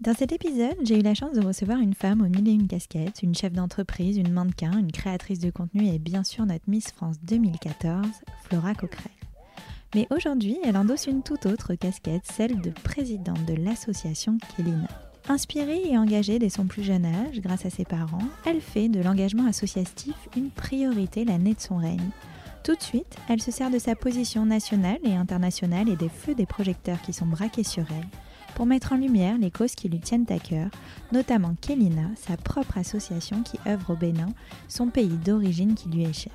Dans cet épisode, j'ai eu la chance de recevoir une femme au mille et une une chef d'entreprise, une mannequin, une créatrice de contenu et bien sûr notre Miss France 2014, Flora Coquerel. Mais aujourd'hui, elle endosse une toute autre casquette, celle de présidente de l'association Kelina. Inspirée et engagée dès son plus jeune âge grâce à ses parents, elle fait de l'engagement associatif une priorité l'année de son règne. Tout de suite, elle se sert de sa position nationale et internationale et des feux des projecteurs qui sont braqués sur elle pour mettre en lumière les causes qui lui tiennent à cœur, notamment Kelina, sa propre association qui œuvre au Bénin, son pays d'origine qui lui est cher.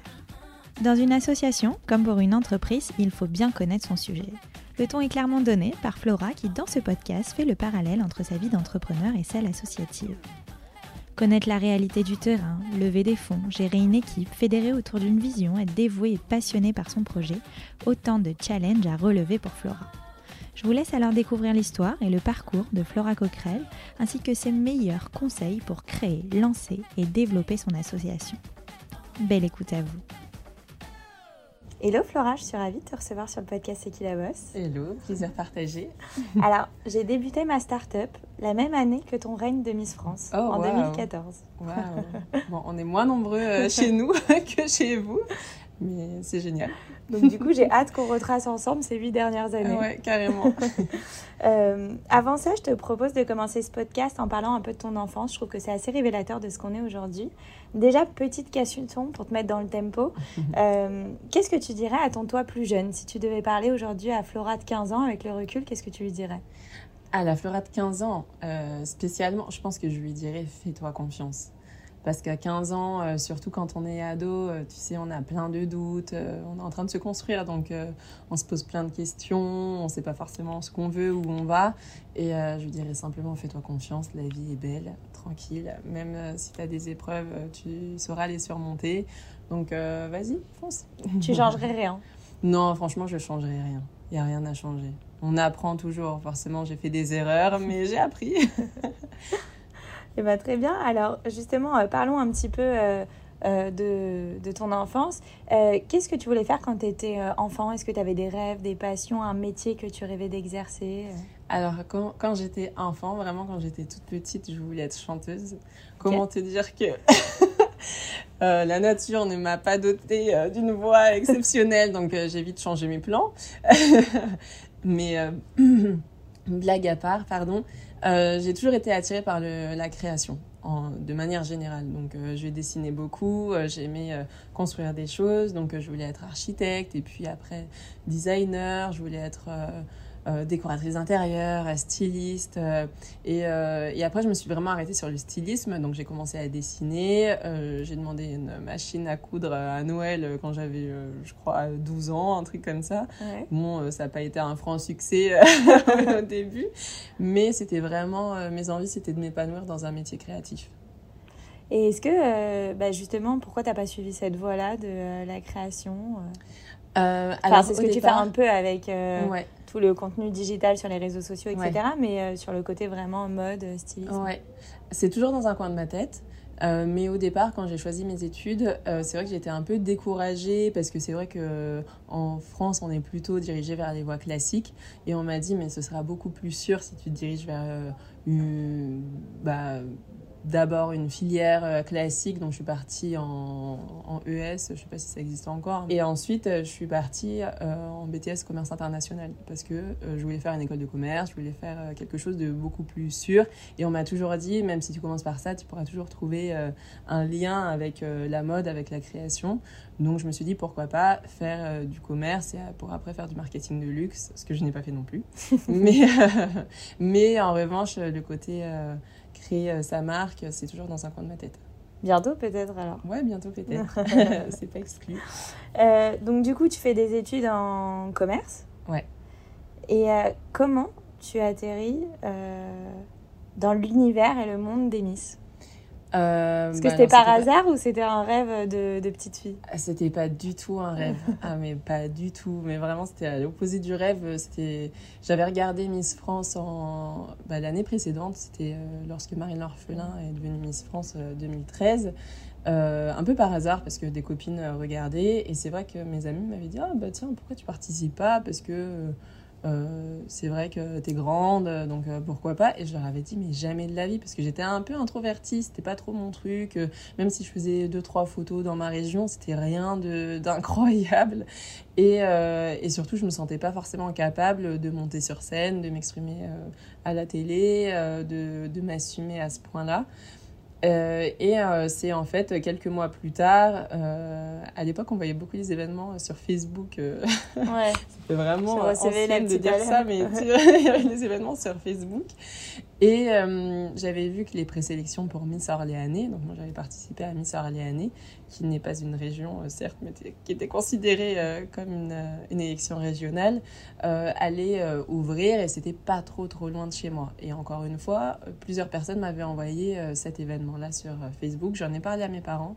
Dans une association, comme pour une entreprise, il faut bien connaître son sujet. Le ton est clairement donné par Flora qui, dans ce podcast, fait le parallèle entre sa vie d'entrepreneur et celle associative. Connaître la réalité du terrain, lever des fonds, gérer une équipe, fédérer autour d'une vision, être dévoué et passionné par son projet, autant de challenges à relever pour Flora. Je vous laisse alors découvrir l'histoire et le parcours de Flora Coquerel, ainsi que ses meilleurs conseils pour créer, lancer et développer son association. Belle écoute à vous. Hello Flora, je suis ravie de te recevoir sur le podcast C'est qui la bosse. Hello, plaisir partagé. Alors, j'ai débuté ma start-up la même année que ton règne de Miss France, Oh, en wow. 2014. Wow. Bon, on est moins nombreux euh, chez nous que chez vous, mais c'est génial. Donc du coup, j'ai hâte qu'on retrace ensemble ces huit dernières années. Ouais, carrément. Euh, avant ça, je te propose de commencer ce podcast en parlant un peu de ton enfance. Je trouve que c'est assez révélateur de ce qu'on est aujourd'hui. Déjà, petite question pour te mettre dans le tempo. Euh, qu'est-ce que tu dirais à ton toi plus jeune? Si tu devais parler aujourd'hui à Flora de 15 ans avec le recul, qu'est-ce que tu lui dirais? À la Flora de 15 ans, euh, spécialement, je pense que je lui dirais fais-toi confiance. Parce qu'à 15 ans, euh, surtout quand on est ado, euh, tu sais, on a plein de doutes, euh, on est en train de se construire, donc on se pose plein de questions, on ne sait pas forcément ce qu'on veut, où on va. Et je dirais simplement fais-toi confiance, la vie est belle, tranquille. Même si tu as des épreuves, tu sauras les surmonter. Donc vas-y, fonce. Tu changerais rien. Non, franchement, je ne changerai rien. Il n'y a rien à changer. On apprend toujours. Forcément, j'ai fait des erreurs, mais j'ai appris. Eh ben, très bien. Alors justement, euh, parlons un petit peu euh, euh, de, de ton enfance. Euh, Qu'est-ce que tu voulais faire quand tu étais enfant? Est-ce que tu avais des rêves, des passions, un métier que tu rêvais d'exercer? Alors, quand, quand j'étais enfant, vraiment, quand j'étais toute petite, je voulais être chanteuse. Comment te dire que euh, la nature ne m'a pas dotée euh, d'une voix exceptionnelle, donc euh, j'ai vite changé mes plans. Mais blague à part, pardon, euh, j'ai toujours été attirée par la création. De manière générale. Donc, euh, je dessinais beaucoup, euh, j'aimais euh, construire des choses, donc je voulais être architecte, et puis après designer, je voulais être euh, décoratrice d'intérieur, euh, styliste. euh, et, euh, et après, je me suis vraiment arrêtée sur le stylisme. Donc, j'ai commencé à dessiner. j'ai demandé une machine à coudre à Noël quand j'avais, je crois, 12 ans, un truc comme ça. Ouais. Bon, ça n'a pas été un franc succès au début. Mais c'était vraiment, mes envies, c'était de m'épanouir dans un métier créatif. Et est-ce que, bah, justement, pourquoi tu n'as pas suivi cette voie-là de la création euh? Enfin, alors, c'est ce que tu fais un peu avec euh, Ouais. Tout le contenu digital sur les réseaux sociaux, etc. Ouais. Mais euh, sur le côté vraiment mode, euh, stylisme. Ouais, c'est toujours dans un coin de ma tête. Euh, mais au départ, quand j'ai choisi mes études, euh, c'est vrai que j'étais un peu découragée parce que c'est vrai que en France, on est plutôt dirigé vers les voies classiques. Et on m'a dit, mais ce sera beaucoup plus sûr si tu te diriges vers euh, une, bah, d'abord une filière euh, classique. Donc je suis partie en, en ES, je sais pas si ça existe encore. Et ensuite, euh, je suis partie euh, en BTS commerce international parce que euh, je voulais faire une école de commerce, je voulais faire euh, quelque chose de beaucoup plus sûr. Et on m'a toujours dit, même si tu commences par ça, tu pourras toujours trouver euh, un lien avec euh, la mode, avec la création. Donc je me suis dit, pourquoi pas faire du commerce et pour après faire du marketing de luxe, ce que je n'ai pas fait non plus. mais, euh, mais en revanche, le côté euh, créer euh, sa marque, c'est toujours dans un coin de ma tête. Bientôt peut-être alors. Ouais, bientôt peut-être. c'est pas exclu. Euh, donc du coup, tu fais des études en commerce. Ouais. Et euh, comment tu atterris euh, dans l'univers et le monde des Miss? Euh, Est-ce que bah c'était par hasard ou c'était un rêve de, de, petite fille? Ah, C'était pas du tout un rêve. ah, mais pas du tout. Mais vraiment, c'était à l'opposé du rêve. C'était... J'avais regardé Miss France en... Bah, l'année précédente. C'était euh, lorsque Marine L'Orphelin est devenue Miss France 2013. Euh, un peu par hasard parce que des copines regardaient. Et c'est vrai que mes amis m'avaient dit Ah, bah tiens, pourquoi tu participes pas? Parce que euh, c'est vrai que t'es grande, donc euh, pourquoi pas? Et je leur avais dit, mais jamais de la vie, parce que j'étais un peu introvertie, c'était pas trop mon truc. Euh, même si je faisais deux, trois photos dans ma région, c'était rien d'incroyable. Et, et, surtout, je me sentais pas forcément capable de monter sur scène, de m'exprimer à la télé, de m'assumer à ce point-là. Euh, et euh, c'est en fait quelques mois plus tard, euh, à l'époque on voyait beaucoup les événements sur Facebook. ouais. C'était vraiment ancien de dire ça, mais il y avait les événements sur Facebook. Et j'avais vu que les présélections pour Miss Orléanais, donc moi j'avais participé à Miss Orléanais, qui n'est pas une région certes, mais qui était considérée comme une, une, élection régionale, allaient ouvrir et c'était pas trop trop loin de chez moi. Et encore une fois, plusieurs personnes m'avaient envoyé cet événement là sur euh, Facebook. J'en ai parlé à mes parents.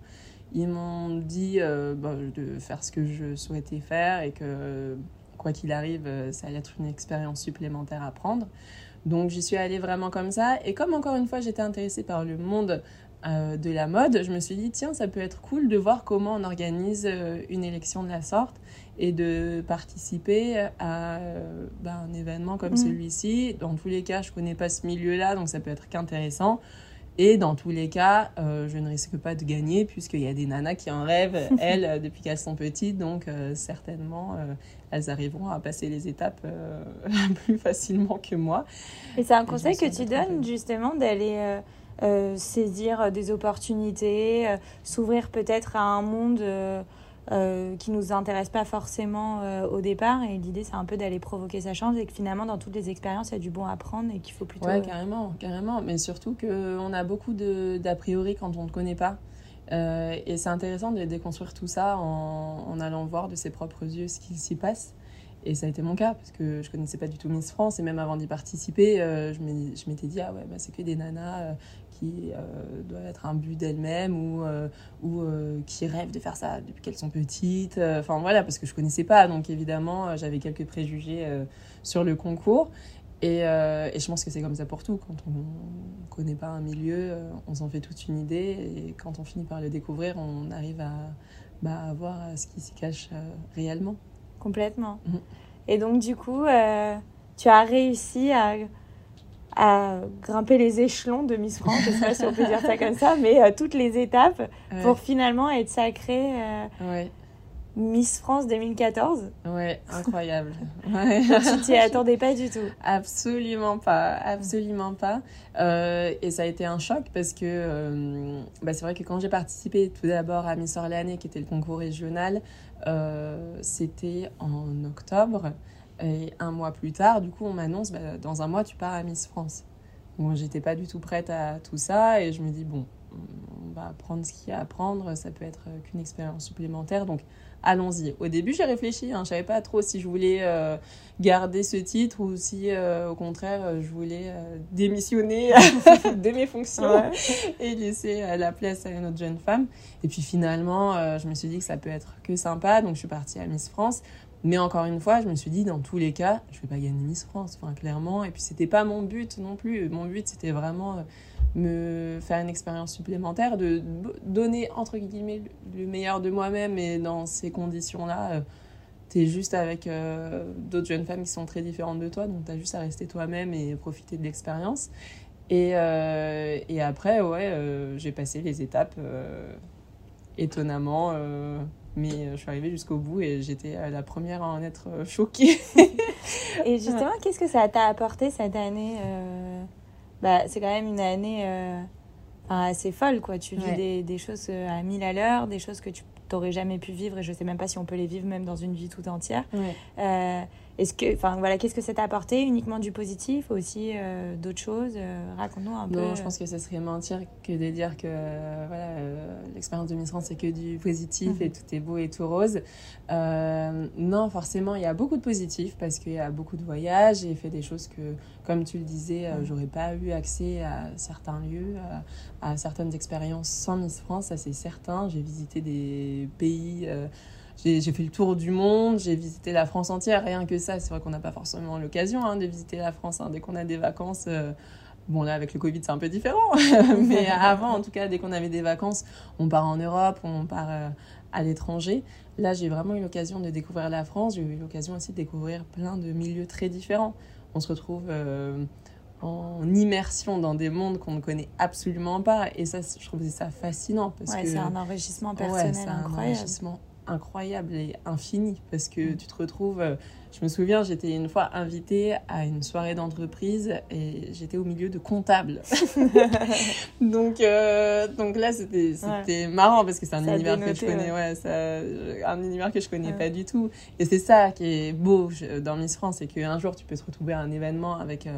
Ils m'ont dit euh, bah, de faire ce que je souhaitais faire et que quoi qu'il arrive, euh, ça allait être une expérience supplémentaire à prendre. Donc j'y suis allée vraiment comme ça. Et comme encore une fois j'étais intéressée par le monde de la mode, je me suis dit tiens ça peut être cool de voir comment on organise une élection de la sorte et de participer à bah, un événement comme mmh. celui-ci. Dans tous les cas je connais pas ce milieu-là donc ça peut être qu'intéressant. Et dans tous les cas, euh, je ne risque pas de gagner puisqu'il y a des nanas qui en rêvent, elles, euh, depuis qu'elles sont petites. Donc, euh, certainement, elles arriveront à passer les étapes plus facilement que moi. Et c'est un conseil que tu donnes, justement, d'aller saisir des opportunités, s'ouvrir peut-être à un monde euh, qui nous intéresse pas forcément euh, au départ. Et l'idée, c'est un peu d'aller provoquer sa chance et que finalement, dans toutes les expériences, il y a du bon à prendre et qu'il faut plutôt. Ouais, carrément, carrément. Mais surtout qu'on a beaucoup d'a priori quand on ne connaît pas. Euh, et c'est intéressant de déconstruire tout ça en, en, allant voir de ses propres yeux ce qui s'y passe. Et ça a été mon cas, parce que je connaissais pas du tout Miss France, et même avant d'y participer, je m'étais dit, ah ouais, bah, c'est que des nanas qui euh, doit être un but d'elle-même ou, euh, ou euh, qui rêvent de faire ça depuis qu'elles sont petites. Enfin voilà, parce que je connaissais pas, donc évidemment j'avais quelques préjugés sur le concours. Et, et, je pense que c'est comme ça pour tout. Quand on ne connaît pas un milieu, on s'en fait toute une idée. Et quand on finit par le découvrir, on arrive à, bah, à voir ce qui s'y cache réellement. Complètement. Mmh. Et donc, du coup, tu as réussi à à grimper les échelons de Miss France, je sais pas si on peut dire ça comme ça, mais euh, toutes les étapes pour finalement être sacrée euh, Miss France 2014. Ouais, incroyable. Ouais. tu t'y attendais pas du tout Absolument pas, absolument pas. Euh, et ça a été un choc parce que bah, c'est vrai que quand j'ai participé tout d'abord à Miss Orléanais, qui était le concours régional, c'était en octobre. Et un mois plus tard, du coup, on m'annonce, bah, dans un mois, tu pars à Miss France. Bon, j'étais pas du tout prête à tout ça et je me dis, bon, on va apprendre ce qu'il y a à apprendre, ça peut être qu'une expérience supplémentaire, donc allons-y. Au début, j'ai réfléchi, hein, je savais pas trop si je voulais euh, garder ce titre ou si, euh, au contraire, je voulais euh, démissionner de mes fonctions et laisser la place à une autre jeune femme. Et puis finalement, je me suis dit que ça peut être que sympa, donc je suis partie à Miss France. Mais encore une fois, je me suis dit, dans tous les cas, je vais pas gagner Miss France, enfin, clairement. Et puis, c'était pas mon but non plus. Mon but, c'était vraiment euh, me faire une expérience supplémentaire, de donner, entre guillemets, le meilleur de moi-même. Et dans ces conditions-là, euh, tu es juste avec euh, d'autres jeunes femmes qui sont très différentes de toi. Donc, tu as juste à rester toi-même et profiter de l'expérience. Et, et après, ouais, j'ai passé les étapes étonnamment mais euh, je suis arrivée jusqu'au bout et j'étais euh, la première à en être euh, choquée. et justement, qu'est-ce que ça t'a apporté cette année bah, C'est quand même une année assez folle, quoi. Tu vis des, des, choses à mille à l'heure, des choses que tu t'aurais jamais pu vivre et je sais même pas si on peut les vivre même dans une vie tout entière. Ouais. Euh, est-ce que, enfin voilà, qu'est-ce que ça t'a apporté Uniquement du positif, aussi euh, d'autres choses Euh, Raconte-nous un peu. Non, je pense que ce serait mentir que de dire que euh, voilà, euh, l'expérience de Miss France c'est que du positif Mhm. et tout est beau et tout rose. Euh, non, forcément, il y a beaucoup de positifs parce qu'il y a beaucoup de voyages. J'ai fait des choses que, comme tu le disais, euh, Mhm. j'aurais pas eu accès à certains lieux, à, à certaines expériences sans Miss France, ça c'est certain. J'ai visité des pays. J'ai fait le tour du monde, j'ai visité la France entière, rien que ça. C'est vrai qu'on n'a pas forcément l'occasion hein, de visiter la France hein, dès qu'on a des vacances. euh, Bon, là, avec le Covid, c'est un peu différent. Mais avant, en tout cas, dès qu'on avait des vacances, on part en Europe, on part euh, à l'étranger. Là, j'ai vraiment eu l'occasion de découvrir la France. J'ai eu l'occasion aussi de découvrir plein de milieux très différents. On se retrouve euh, en immersion dans des mondes qu'on ne connaît absolument pas. Et ça, je trouve ça fascinant. Parce ouais, que c'est un enrichissement Ouais, personnel c'est un incroyable. enrichissement incroyable et infini parce que Mm. tu te retrouves euh, je me souviens j'étais une fois invitée à une soirée d'entreprise et j'étais au milieu de comptables donc euh, donc là c'était c'était marrant parce que c'est un univers que je connais ouais, un univers que je connais Ouais. pas du tout et c'est ça qui est beau dans Miss France c'est qu'un jour tu peux te retrouver à un événement avec euh,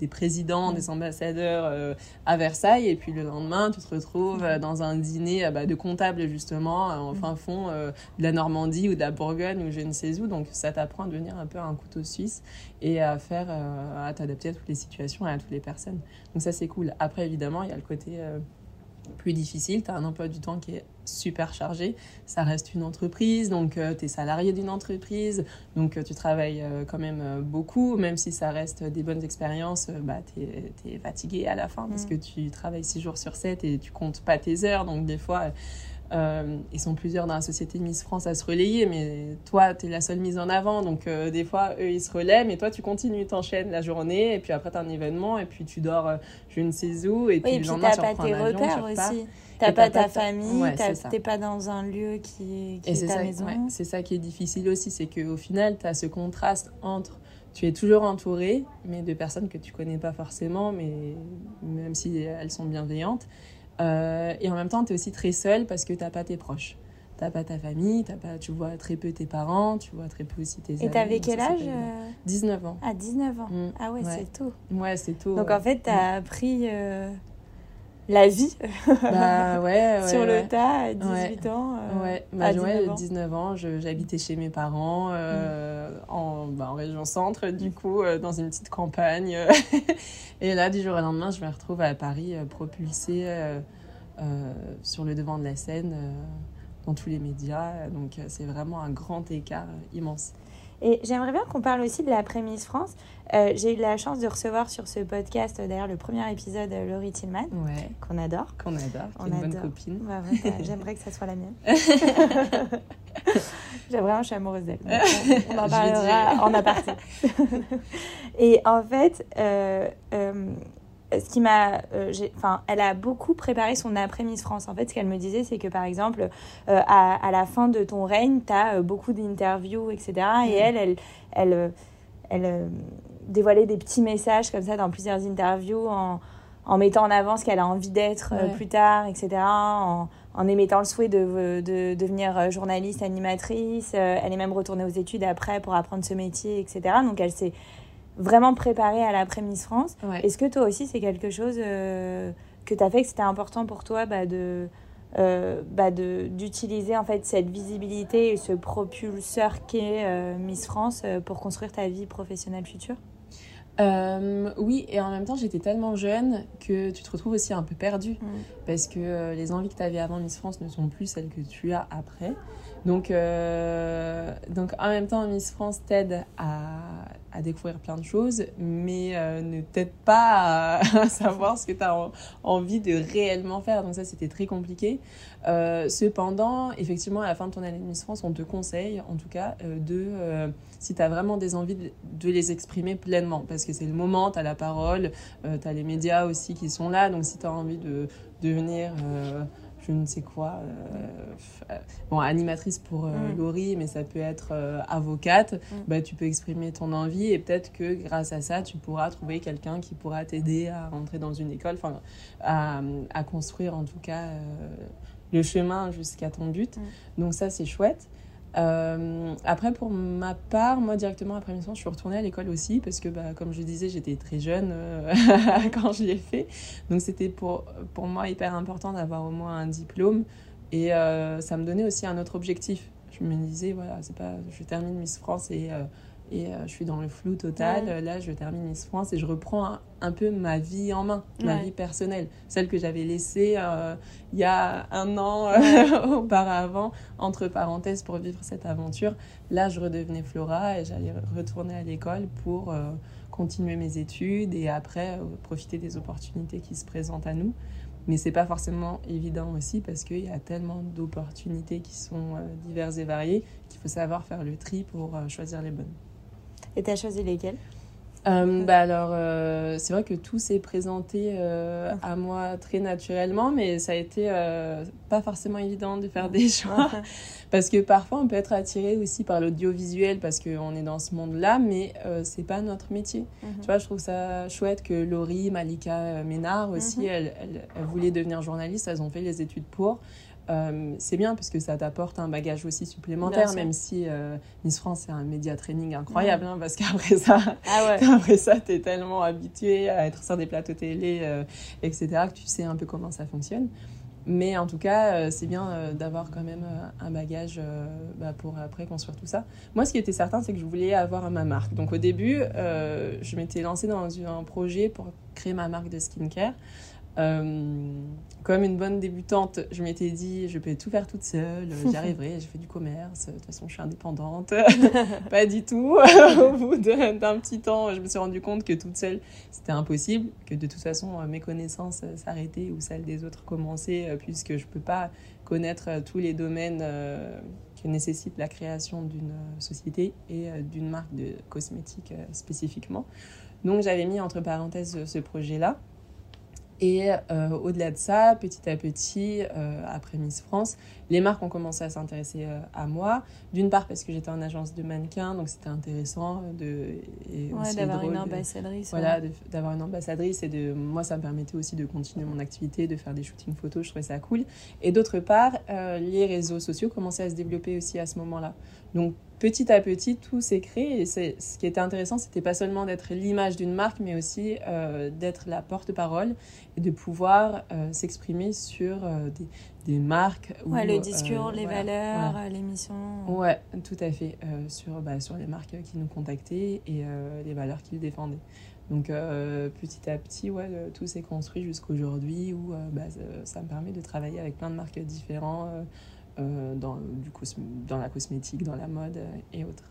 des présidents Mm. des ambassadeurs euh, à Versailles et puis le lendemain tu te retrouves Mm. dans un dîner bah, de comptables justement en fin fond de la Normandie ou de la Bourgogne ou je ne sais où donc ça t'apprend devenir un peu un couteau suisse et à faire euh, à t'adapter à toutes les situations et à toutes les personnes. Donc ça c'est cool. Après évidemment il y a le côté euh, plus difficile, tu as un emploi du temps qui est super chargé, ça reste une entreprise, donc tu es salarié d'une entreprise, donc euh, tu travailles euh, quand même euh, beaucoup, même si ça reste des bonnes expériences, euh, bah, tu es, fatigué à la fin parce Mm. que tu travailles 6 jours sur 7 et tu comptes pas tes heures, donc des fois... euh, ils sont plusieurs dans la société Miss France à se relayer, mais toi, tu es la seule mise en avant. Donc, euh, des fois, eux, ils se relaient, mais toi, tu continues, t'enchaînes la journée, et puis après, tu as un événement, et puis tu dors euh, je ne sais où, et puis Oui, et le puis lendemain, tu pas tes repères aussi. T'as pas ta famille, Ouais, t'es pas dans un lieu qui, qui Et est c'est ta ça, maison. ouais, c'est ça qui est difficile aussi, c'est qu'au final, tu as ce contraste entre tu es toujours entouré, mais de personnes que tu connais pas forcément, mais même si elles sont bienveillantes. Euh, et en même temps, tu es aussi très seul parce que tu pas tes proches. Tu pas ta famille, t'as pas, tu vois très peu tes parents, tu vois très peu aussi tes amis. Et t'avais quel âge pas évident. euh, 19 ans. À 19 ans. Mm. Ah ouais, Ouais. c'est tôt. Ouais, c'est tôt. Donc en fait, t'as appris euh, la vie Bah ouais, ouais. sur ouais. le tas à 18 ans. euh, Ouais, à bah, 19 ouais, ans. 19 ans, je- j'habitais chez mes parents euh, en, bah, en région centre, du coup, euh, dans une petite campagne. et là, du jour au lendemain, je me retrouve à Paris, euh, propulsée sur le devant de la scène, dans tous les médias. Donc, c'est vraiment un grand écart immense. Et j'aimerais bien qu'on parle aussi de l'après Miss France. Euh, J'ai eu la chance de recevoir sur ce podcast, euh, d'ailleurs, le premier épisode, euh, Laurie Tillman, Ouais, qu'on adore. qu'on adore, qui est une bonne adore. copine. Bah ouais, J'aimerais que ça soit la mienne. J'ai vraiment, je suis amoureuse d'elle. On, on en parlera en aparté. Et en fait, euh, ce qui m'a, euh, enfin, elle a beaucoup préparé son après Miss France. En fait, ce qu'elle me disait, c'est que par exemple, euh, à, à la fin de ton règne, tu as beaucoup d'interviews, etc. Et Mm. elle, elle, elle, euh, elle, euh, dévoilait des petits messages comme ça dans plusieurs interviews en, en mettant en avant ce qu'elle a envie d'être euh, Ouais. plus tard, etc. En, en émettant le souhait de, de devenir euh, journaliste, animatrice. Euh, Elle est même retournée aux études après pour apprendre ce métier, etc. Donc elle s'est vraiment préparée à l'après Miss France. Ouais. Est-ce que toi aussi, c'est quelque chose euh, que tu as fait, que c'était important pour toi bah, de, euh, bah, de, d'utiliser en fait cette visibilité et ce propulseur qu'est euh, Miss France pour construire ta vie professionnelle future? Euh, oui, et en même temps, j'étais tellement jeune que tu te retrouves aussi un peu perdu. parce que les envies que tu avais avant Miss France ne sont plus celles que tu as après. Donc, euh, donc en même temps, Miss France t'aide à, à découvrir plein de choses, mais euh, ne t'aide pas à, savoir ce que tu as envie de réellement faire. Donc ça, c'était très compliqué. Euh, cependant, effectivement, à la fin de ton année de Miss France, on te conseille, en tout cas, de, si tu as vraiment des envies, de, de les exprimer pleinement, parce que c'est le moment, tu as la parole, tu as les médias aussi qui sont là, donc si tu as envie de devenir je ne sais quoi euh, f- bon animatrice pour euh, Mm. Laurie mais ça peut être euh, avocate Mm. bah tu peux exprimer ton envie et peut-être que grâce à ça tu pourras trouver quelqu'un qui pourra t'aider à rentrer dans une école enfin à, à construire en tout cas euh, le chemin jusqu'à ton but. Donc ça, c'est chouette. Euh, après, pour ma part, moi directement après mission, je suis retournée à l'école aussi parce que, bah, comme je disais, j'étais très jeune euh, quand je l'ai fait. Donc, c'était pour, pour moi hyper important d'avoir au moins un diplôme et euh, ça me donnait aussi un autre objectif. Je me disais, voilà, c'est pas, je termine Miss France et et euh, je suis dans le flou total. Là, je termine Miss France et je reprends un, peu ma vie en main, ma vie personnelle, celle que j'avais laissée euh, il y a un an euh, auparavant, entre parenthèses, pour vivre cette aventure. Là, je redevenais Flora et j'allais retourner à l'école pour continuer mes études et après profiter des opportunités qui se présentent à nous. Mais c'est pas forcément évident aussi parce qu'il y a tellement d'opportunités qui sont diverses et variées qu'il faut savoir faire le tri pour choisir les bonnes. Et tu as choisi lesquels? Euh, bah alors, euh, c'est vrai que tout s'est présenté euh, à moi très naturellement, mais ça a été pas forcément évident de faire des choix. parce que parfois, on peut être attiré aussi par l'audiovisuel parce qu'on est dans ce monde-là, mais c'est pas notre métier. Mhm. Tu vois, je trouve ça chouette que Laurie, Malika Ménard aussi, mhm. elles, elles, voulaient devenir journalistes, elles ont fait les études pour. Euh, c'est bien parce que ça t'apporte un bagage aussi supplémentaire, même si euh, Miss France c'est un média training incroyable, hein, parce qu'après ça, ah après ça, t'es tellement habitué à être sur des plateaux télé, euh, etc., que tu sais un peu comment ça fonctionne. Mais en tout cas, c'est bien d'avoir quand même un bagage bah, pour après construire tout ça. Moi, ce qui était certain, c'est que je voulais avoir ma marque. Donc au début, je m'étais lancée dans un projet pour créer ma marque de skincare. Euh, comme une bonne débutante, je m'étais dit, je peux tout faire toute seule, j'y arriverai, j'ai fait du commerce, de toute façon, je suis indépendante. pas du tout. Au bout d'un petit temps, je me suis rendu compte que toute seule, c'était impossible, que de toute façon, mes connaissances s'arrêtaient ou celles des autres commençaient, euh, puisque je peux pas connaître euh, tous les domaines que nécessite la création d'une société et d'une marque de cosmétiques spécifiquement. Donc, j'avais mis entre parenthèses ce projet-là. Et euh, au-delà de ça, petit à petit, euh, après Miss France, les marques ont commencé à s'intéresser euh, à moi. D'une part parce que j'étais en agence de mannequins, donc c'était intéressant de d'avoir une ambassadrice. voilà, d'avoir une ambassadrice et de moi ça me permettait aussi de continuer mon activité, de faire des shootings photos, je trouvais ça cool. Et d'autre part, les réseaux sociaux commençaient à se développer aussi à ce moment-là. Donc petit à petit, tout s'est créé. Et ce qui était intéressant, c'était pas seulement d'être l'image d'une marque, mais aussi euh, d'être la porte-parole et de pouvoir euh, s'exprimer sur euh, des, des, marques. Ouais, le discours, les valeurs, les missions. Ouais, tout à fait. sur, bah, sur les marques qui nous contactaient et les valeurs qu'ils défendaient. Donc petit à petit, ouais, tout s'est construit jusqu'aujourd'hui où bah, ça, me permet de travailler avec plein de marques différentes euh, dans, du dans la cosmétique, dans la mode euh, et autres.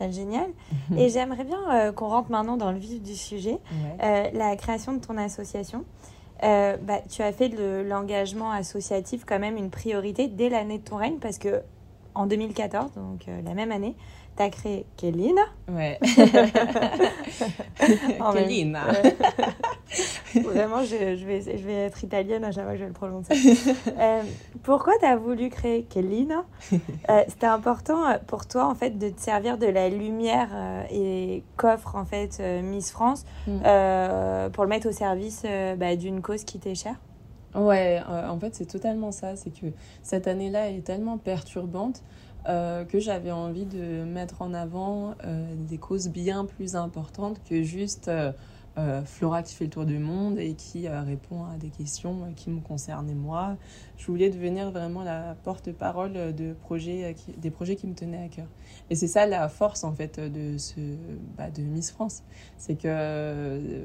Bah, génial. et j'aimerais bien euh, qu'on rentre maintenant dans le vif du sujet, la création de ton association. bah, tu as fait de l'engagement associatif quand même une priorité dès l'année de ton règne parce que en 2014, donc la même année, T'as créé Kellina. Ouais. Kellina. Vraiment, je, je, vais, je vais être italienne à chaque fois que je vais le prononcer. euh, pourquoi t'as voulu créer Kellina euh, C'était important euh, pour toi, en fait, de te servir de la lumière euh, et qu'offre, en fait, Miss France mm. pour le mettre au service bah, d'une cause qui t'est chère? Ouais, en fait, c'est totalement ça. C'est que cette année-là est tellement perturbante euh, que j'avais envie de mettre en avant euh, des causes bien plus importantes que juste euh, Flora qui fait le tour du monde et qui répond à des questions qui me concernaient moi. Je voulais devenir vraiment la porte-parole de projets, des projets qui me tenaient à cœur. Et c'est ça la force en fait de, ce, bah, de Miss France. C'est que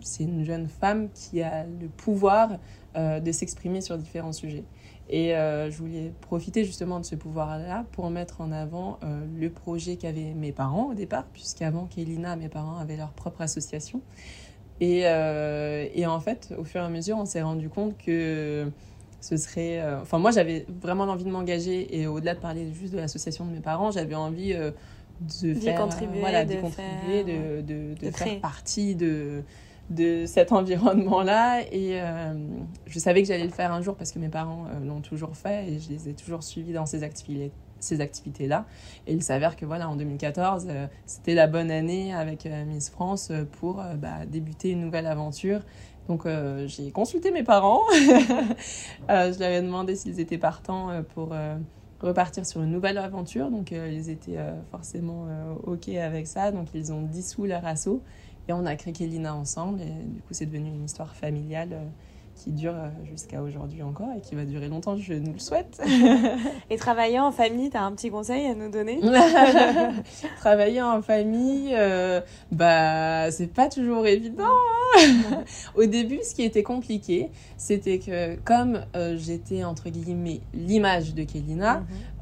c'est une jeune femme qui a le pouvoir de s'exprimer sur différents sujets. Et euh, je voulais profiter justement de ce pouvoir-là pour mettre en avant euh, le projet qu'avaient mes parents au départ, puisqu'avant qu'Elina, mes parents avaient leur propre association. Et, euh, et, en fait, au fur et à mesure, on s'est rendu compte que ce serait... Enfin, moi, j'avais vraiment envie de m'engager, et au-delà de parler juste de l'association de mes parents, j'avais envie de faire... Contribuer, voilà, de, contribuer, de, de, de faire partie de de cet environnement-là. Et euh, je savais que j'allais le faire un jour parce que mes parents euh, l'ont toujours fait et je les ai toujours suivis dans ces ces activités-là. Et il s'avère que voilà, en 2014, c'était la bonne année avec Miss France pour bah, débuter une nouvelle aventure. Donc j'ai consulté mes parents. je leur ai demandé s'ils étaient partants pour repartir sur une nouvelle aventure. Donc, euh, ils étaient euh, forcément euh, OK avec ça. Donc, ils ont dissous leur assaut et on a créé Kelina ensemble. Et du coup, c'est devenu une histoire familiale qui dure jusqu'à aujourd'hui encore et qui va durer longtemps, je nous le souhaite. et travailler en famille, tu as un petit conseil à nous donner? Travailler en famille, bah, c'est pas toujours évident. Hein. Au début, ce qui était compliqué, c'était que comme j'étais entre guillemets l'image de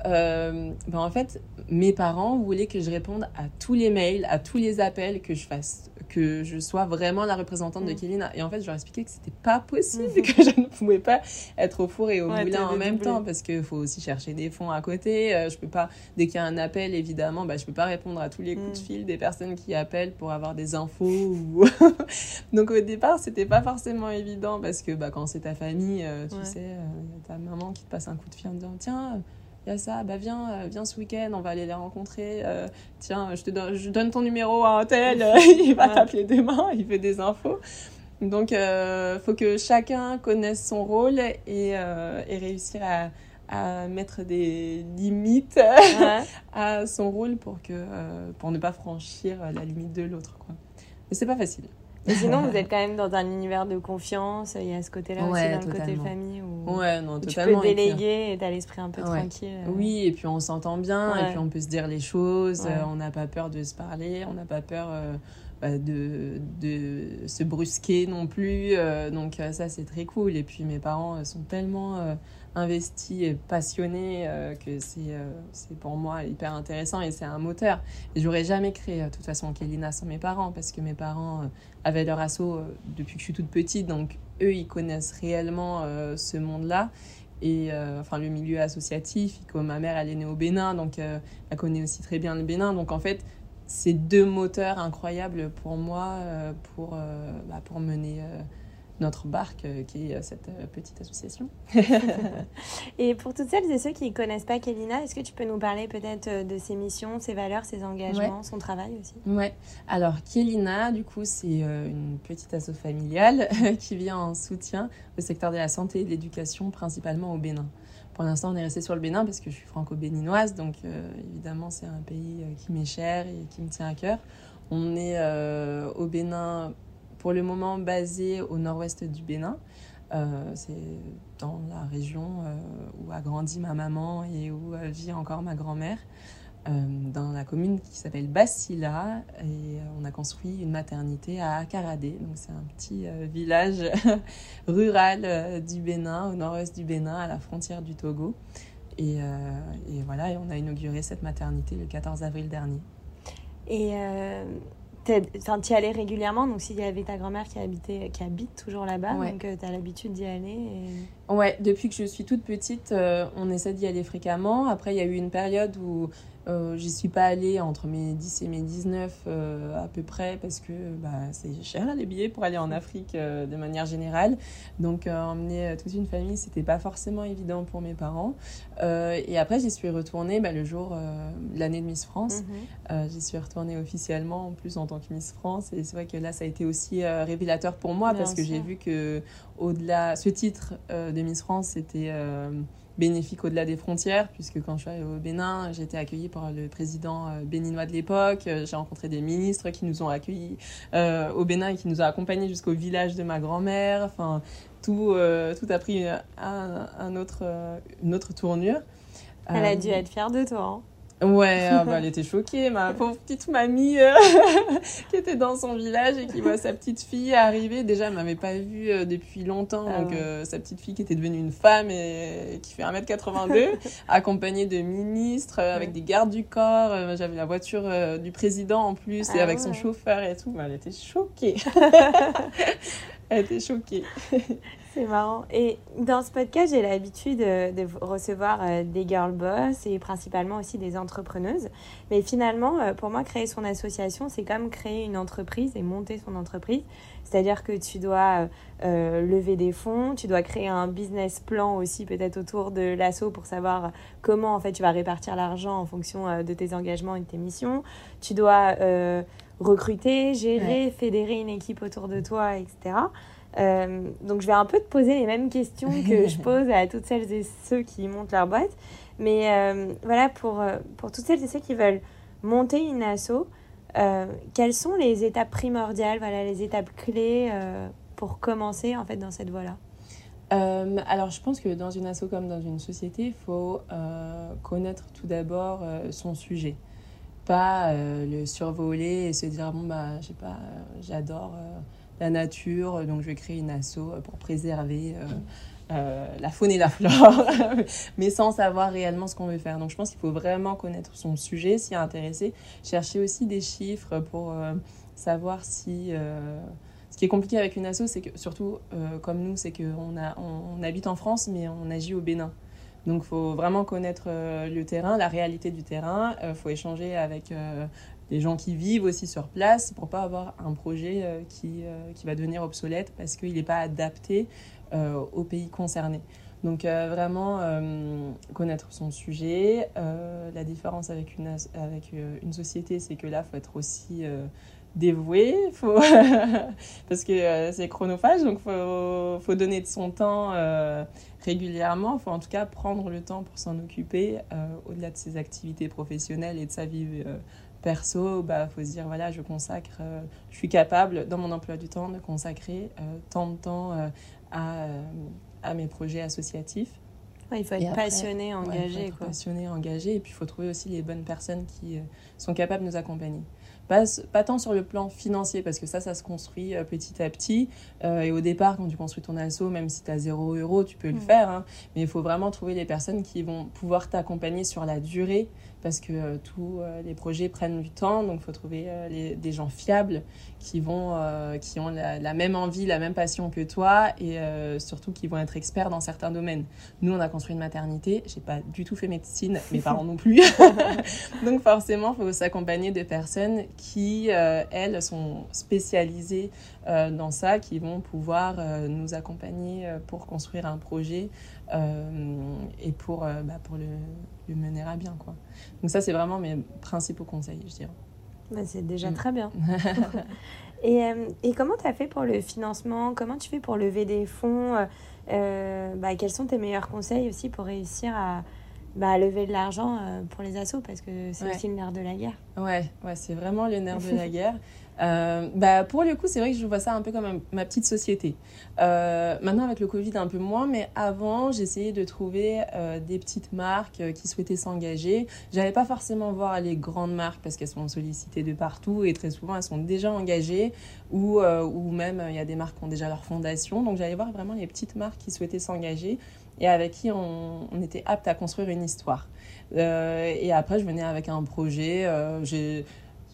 euh, ben en fait, mes parents voulaient que je réponde à tous les mails, à tous les appels, que je fasse, que je sois vraiment la représentante de mm. Kelina. Et en fait, je leur expliqué que c'était pas possible, mm. que je ne pouvais pas être au four et au moulin en même temps, parce qu'il faut aussi chercher des fonds à côté. Euh, je peux pas, dès qu'il y a un appel, évidemment, bah, je peux pas répondre à tous les coups de mm. fil des personnes qui appellent pour avoir des infos. Ou... Donc au départ, c'était pas forcément évident, parce que bah, quand c'est ta famille, euh, tu sais, il euh, y a ta maman qui te passe un coup de fil en disant tiens il y a ça, bah viens, euh, viens ce week-end, on va aller les rencontrer. Euh, tiens, je te donne, je donne ton numéro à un tel, il va t'appeler demain, il fait des infos. Donc, il euh, faut que chacun connaisse son rôle et, et réussir à, à, mettre des limites à son rôle pour, que, pour ne pas franchir la limite de l'autre. Mais c'est pas facile. Sinon, vous êtes quand même dans un univers de confiance. Il y a ce côté-là aussi dans le côté famille où, ouais, non, totalement. tu peux déléguer et t'as l'esprit un peu tranquille. Oui, et puis on s'entend bien, et puis on peut se dire les choses. on n'a pas peur de se parler, on n'a pas peur euh, bah, de, de se brusquer non plus. Euh, donc euh, ça, c'est très cool. Et puis mes parents sont tellement investi et passionné euh, que c'est euh, pour moi hyper intéressant et c'est un moteur. Et j'aurais jamais créé de toute façon Kelina sans mes parents parce que mes parents euh, avaient leur assaut depuis que je suis toute petite, donc eux ils connaissent réellement ce monde-là et enfin le milieu associatif. Comme ma mère elle est née au Bénin, donc elle connaît aussi très bien le Bénin. Donc en fait c'est deux moteurs incroyables pour moi pour, bah, pour mener notre barque euh, qui est euh, cette euh, petite association. et pour toutes celles et ceux qui ne connaissent pas Kelina, est-ce que tu peux nous parler peut-être de ses missions, ses valeurs, ses engagements, son travail aussi? Ouais. Alors Kelina, du coup, c'est une petite asso familiale qui vient en soutien au secteur de la santé et de l'éducation, principalement au Bénin. Pour l'instant, on est resté sur le Bénin parce que je suis franco-béninoise, donc évidemment, c'est un pays qui m'est cher et qui me tient à cœur. On est au Bénin pour le moment basé au nord-ouest du Bénin. Euh, c'est dans la région euh, où a grandi ma maman et où euh, vit encore ma grand-mère, dans la commune qui s'appelle Bassila. Et on a construit une maternité à Akaradé. Donc c'est un petit village rural du Bénin, au nord-ouest du Bénin, à la frontière du Togo. Et, voilà, on a inauguré cette maternité le 14 avril dernier. Et tu y allais régulièrement, donc s'il y avait ta grand-mère qui, habitait, qui habite toujours là-bas, donc euh, tu as l'habitude d'y aller. Ouais, depuis que je suis toute petite, euh, on essaie d'y aller fréquemment. Après, il y a eu une période où euh, j'y suis pas allée entre mes 10 et mes 19 euh, à peu près parce que bah, c'est cher les billets pour aller en Afrique euh, de manière générale. Donc emmener toute une famille, c'était pas forcément évident pour mes parents. et après, j'y suis retournée bah, le jour l'année de Miss France. Mhm. j'y suis retournée officiellement en plus en tant que Miss France. Et c'est vrai que là, ça a été aussi révélateur pour moi parce que j'ai vu que au-delà, ce titre de Miss France, c'était bénéfique au-delà des frontières, puisque quand je suis allée au Bénin, j'ai été accueillie par le président euh, béninois de l'époque. Euh, j'ai rencontré des ministres qui nous ont accueillis euh, au Bénin et qui nous ont accompagnés jusqu'au village de ma grand-mère. Enfin, tout, tout a pris un, autre, une autre tournure. Elle a dû être fière de toi. Hein. Ouais, ah bah, elle était choquée, ma pauvre petite mamie euh, qui était dans son village et qui voit sa petite fille arriver. Déjà, elle m'avait pas vue euh, depuis longtemps, ah donc euh, sa petite fille qui était devenue une femme et qui fait 1m82, accompagnée de ministres, avec des gardes du corps. J'avais la voiture du président en plus et ah avec son chauffeur et tout. Bah, elle était choquée. Elle était choquée. C'est marrant. Et dans ce podcast, j'ai l'habitude euh, de recevoir euh, des girl boss et principalement aussi des entrepreneuses. Mais finalement, euh, pour moi, créer son association, c'est comme créer une entreprise et monter son entreprise. C'est-à-dire que tu dois lever des fonds, tu dois créer un business plan aussi peut-être autour de l'assaut pour savoir comment en fait tu vas répartir l'argent en fonction de tes engagements et de tes missions. Tu dois recruter, gérer, fédérer une équipe autour de toi, etc. Euh, donc je vais un peu te poser les mêmes questions que je pose à toutes celles et ceux qui montent leur boîte. Mais euh, voilà, pour, euh, pour toutes celles et ceux qui veulent monter une asso, quelles sont les étapes primordiales, voilà, les étapes clés pour commencer en fait dans cette voie-là? Alors, je pense que dans une asso comme dans une société, il faut connaître tout d'abord son sujet pas le survoler et se dire bon bah je sais pas j'adore la nature, donc je vais créer une asso pour préserver euh, euh, la faune et la flore, mais sans savoir réellement ce qu'on veut faire. Donc je pense qu'il faut vraiment connaître son sujet, s'y intéresser, chercher aussi des chiffres pour euh, savoir si... ce qui est compliqué avec une asso, c'est que surtout comme nous, c'est qu'on on, on habite en France, mais on agit au Bénin. Donc, il faut vraiment connaître le terrain, la réalité du terrain. Il faut échanger avec des gens qui vivent aussi sur place pour pas avoir un projet euh, qui, euh, qui va devenir obsolète parce qu'il n'est pas adapté euh, au pays concerné. Donc vraiment connaître son sujet. la différence avec une, avec une société, c'est que là, faut être aussi dévoué, faut... parce que c'est chronophage, donc faut, faut, donner de son temps régulièrement. Faut en tout cas prendre le temps pour s'en occuper au-delà de ses activités professionnelles et de sa vie perso, bah faut se dire voilà, je consacre, euh, je suis capable dans mon emploi du temps de consacrer euh, tant de temps euh, à, à, mes projets associatifs. il faut être passionné, engagé. il faut être passionné, engagé, et puis il faut trouver aussi les bonnes personnes qui sont capables de nous accompagner. Pas, pas, tant sur le plan financier, parce que ça, ça se construit petit à petit. et au départ, quand tu construis ton asso, même si tu as 0 euro, tu peux le mm. faire. Hein. mais il faut vraiment trouver les personnes qui vont pouvoir t'accompagner sur la durée parce que euh, tous euh, les projets prennent du temps, donc il faut trouver euh, des gens fiables qui, vont, qui ont la, même envie, la même passion que toi et surtout qui vont être experts dans certains domaines. Nous, on a construit une maternité, j'ai pas du tout fait médecine, mes parents non plus. donc forcément, il faut s'accompagner de personnes qui, elles, sont spécialisées dans ça, qui vont pouvoir nous accompagner pour construire un projet et pour, bah, pour le, le mener à bien. Quoi. Donc ça, c'est vraiment mes principaux conseils, je dirais. Bah, c'est déjà mm. très bien. et, euh, et, comment tu as fait pour le financement? Comment tu fais pour lever des fonds? Euh, euh, bah, Quels sont tes meilleurs conseils aussi pour réussir à, bah, lever de l'argent pour les assos? Parce que c'est aussi le nerf de la guerre. Ouais, ouais c'est vraiment le nerf de la guerre. Euh, bah, pour le coup, c'est vrai que je vois ça un peu comme ma petite société. Euh, maintenant, avec le Covid, un peu moins, mais avant, j'essayais de trouver euh, des petites marques qui souhaitaient s'engager. J'allais pas forcément voir les grandes marques parce qu'elles sont sollicitées de partout et très souvent, elles sont déjà engagées ou, ou même il y a des marques qui ont déjà leur fondation. Donc, j'allais voir vraiment les petites marques qui souhaitaient s'engager et avec qui on, on, était apte à construire une histoire. et après, je venais avec un projet. j'ai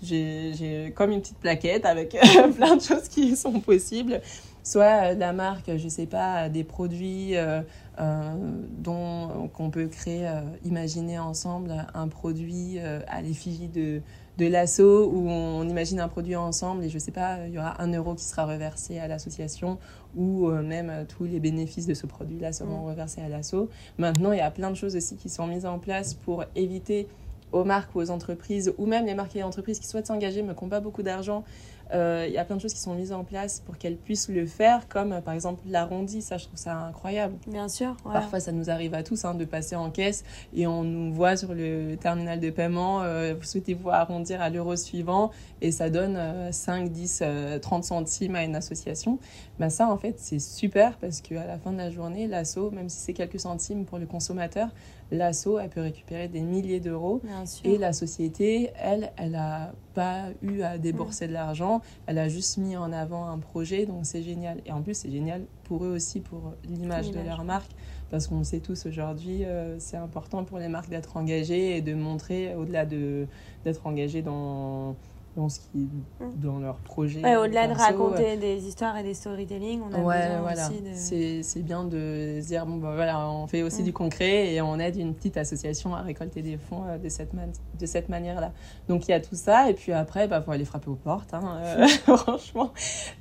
j'ai comme une petite plaquette avec euh, plein de choses qui sont possibles. Soit euh, la marque, je sais pas, des produits euh, dont qu'on peut créer, imaginer ensemble un produit à l'effigie de, de l'assaut où on imagine un produit ensemble et je sais pas, il y aura un euro qui sera reversé à l'association ou même tous les bénéfices de ce produit-là seront mm. reversés à l'assaut. Maintenant, il y a plein de choses aussi qui sont mises en place pour éviter aux marques ou aux entreprises, ou même les marques et entreprises qui souhaitent s'engager mais qui n'ont pas beaucoup d'argent, euh, il y a plein de choses qui sont mises en place pour qu'elles puissent le faire, comme euh, par exemple l'arrondi, ça je trouve ça incroyable. Bien sûr. Parfois ça nous arrive à tous hein, de passer en caisse et on nous voit sur le terminal de paiement, euh, vous souhaitez-vous arrondir à l'euro suivant et ça donne 5, 10, 30 centimes à une association. Ben ça en fait c'est super parce qu'à la fin de la journée, l'asso, même si c'est quelques centimes pour le consommateur, l'asso, elle peut récupérer des milliers d'euros. Et la société, elle, elle n'a pas eu à débourser de l'argent. Elle a juste mis en avant un projet, donc c'est génial. Et en plus, c'est génial pour eux aussi, pour l'image de leur marque. Parce qu'on sait tous aujourd'hui, euh, c'est important pour les marques d'être engagées et de montrer, au-delà d'être engagées dans dans ce qui Mm. dans leur projet. Ouais, Au-delà de raconter des histoires et des storytelling, on a Ouais, besoin voilà. aussi de... C'est c'est bien de se dire, bon, bah, voilà, on fait aussi Mm. du concret et on aide une petite association à récolter des fonds euh, de cette, man- de cette manière-là. Donc il y a tout ça, et puis après, il bah, faut aller frapper aux portes. hein. Euh, franchement,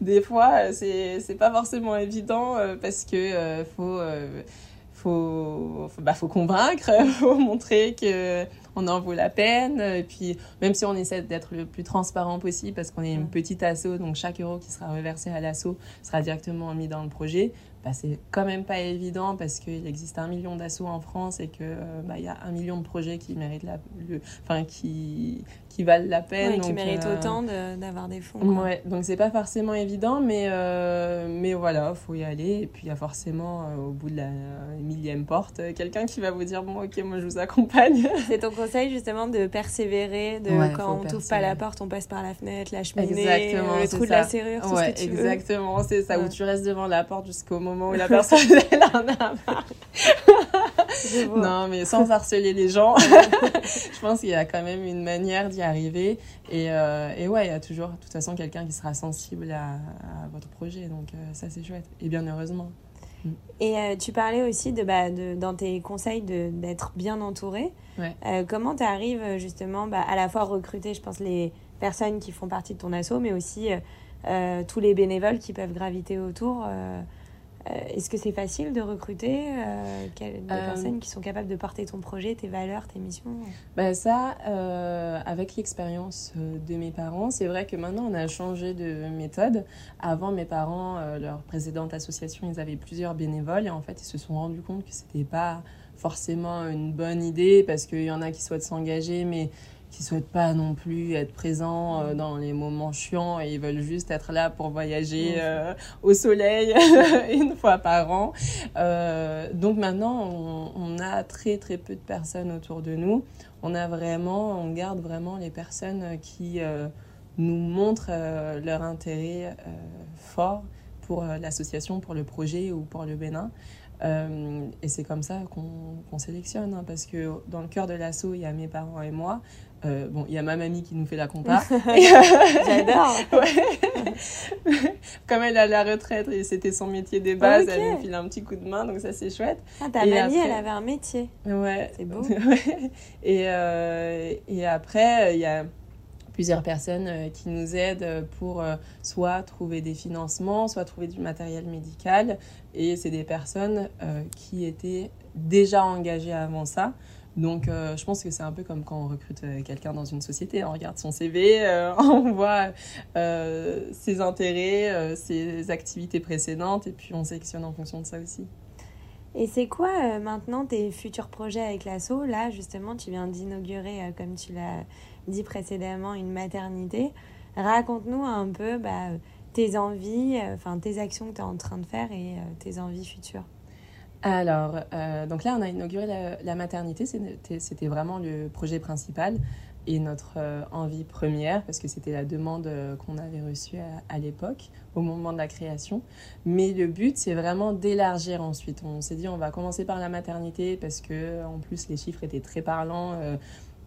des fois, euh, c'est c'est pas forcément évident euh, parce que euh, faut. euh, faut, faut, bah, faut convaincre, faut montrer que on en vaut la peine. Et puis, même si on essaie d'être le plus transparent possible, parce qu'on est une petite asso, donc chaque euro qui sera reversé à l'asso sera directement mis dans le projet. Bah, c'est quand même pas évident parce qu'il existe un million d'assauts en France et que euh, bah, y a un million de projets qui méritent la, le, enfin qui qui valent la peine. Ouais, qui donc, méritent euh, autant de- d'avoir des fonds. quoi. Ouais, donc c'est pas forcément évident, mais, euh, mais voilà, faut y aller. Et puis il y a forcément, euh, au bout de la millième porte, euh, quelqu'un qui va vous dire Bon, ok, moi je vous accompagne. C'est ton conseil justement de persévérer, de Ouais, quand on t'ouvre pas la porte, on passe par la fenêtre, la cheminée, Exactement, le trou de la serrure, tout ouais, ce que tu exactement, c'est ça, où tu restes devant la porte jusqu'au moment où la personne elle en a marre. Non, mais sans harceler les gens. je pense qu'il y a quand même une manière d'y arriver. Et, euh, et ouais, il y a toujours, de toute façon, quelqu'un qui sera sensible à, à votre projet. Donc euh, ça, c'est chouette. Et bien heureusement. Et euh, tu parlais aussi de, bah, de dans tes conseils d'être bien entouré. Ouais. Euh, comment tu arrives justement bah, à la fois recruter, je pense, les personnes qui font partie de ton asso, mais aussi euh, tous les bénévoles qui peuvent graviter autour euh, Est-ce que c'est facile de recruter euh, des Euh, personnes qui sont capables de porter ton projet, tes valeurs, tes missions? Ben ça, avec l'expérience de mes parents, c'est vrai que maintenant on a changé de méthode. Avant, mes parents, leur précédente association, ils avaient plusieurs bénévoles et en fait, ils se sont rendus compte que c'était pas forcément une bonne idée parce qu'il y en a qui souhaitent s'engager, mais qui souhaitent pas non plus être présents euh, dans les moments chiants et ils veulent juste être là pour voyager Mhm. euh, au soleil une fois par an. Euh, donc maintenant, on, on a très très peu de personnes autour de nous. On a vraiment, on garde vraiment les personnes qui nous montrent leur intérêt fort pour l'association, pour le projet ou pour le Bénin. Euh, et c'est comme ça qu'on qu'on sélectionne, hein, parce que dans le cœur de l'assaut, il y a mes parents et moi. Euh, bon, il y a ma mamie qui nous fait la compta. J'adore Ouais. Comme elle à la retraite et c'était son métier de base, Ok. elle nous file un petit coup de main, donc ça c'est chouette. ah, Ta Et mamie, après- elle avait un métier. Ouais. C'est beau. Et, euh, et après, il y a plusieurs personnes euh, qui nous aident pour euh, soit trouver des financements, soit trouver du matériel médical. Et c'est des personnes euh, qui étaient déjà engagées avant ça. Donc, euh, je pense que c'est un peu comme quand on recrute euh, quelqu'un dans une société. On regarde son CV, euh, on voit ses intérêts, ses activités précédentes, et puis on sélectionne en fonction de ça aussi. Et c'est quoi maintenant tes futurs projets avec l'asso Là, justement, tu viens d'inaugurer, comme tu l'as dit précédemment, une maternité. Raconte-nous un peu bah, tes envies, enfin tes actions que tu es en train de faire et tes envies futures. Alors, euh, donc là, on a inauguré la, maternité. C'était vraiment le projet principal et notre euh, envie première, parce que c'était la demande euh, qu'on avait reçue à, l'époque, au moment de la création. Mais le but, c'est vraiment d'élargir ensuite. On s'est dit, on va commencer par la maternité, parce que en plus, les chiffres étaient très parlants.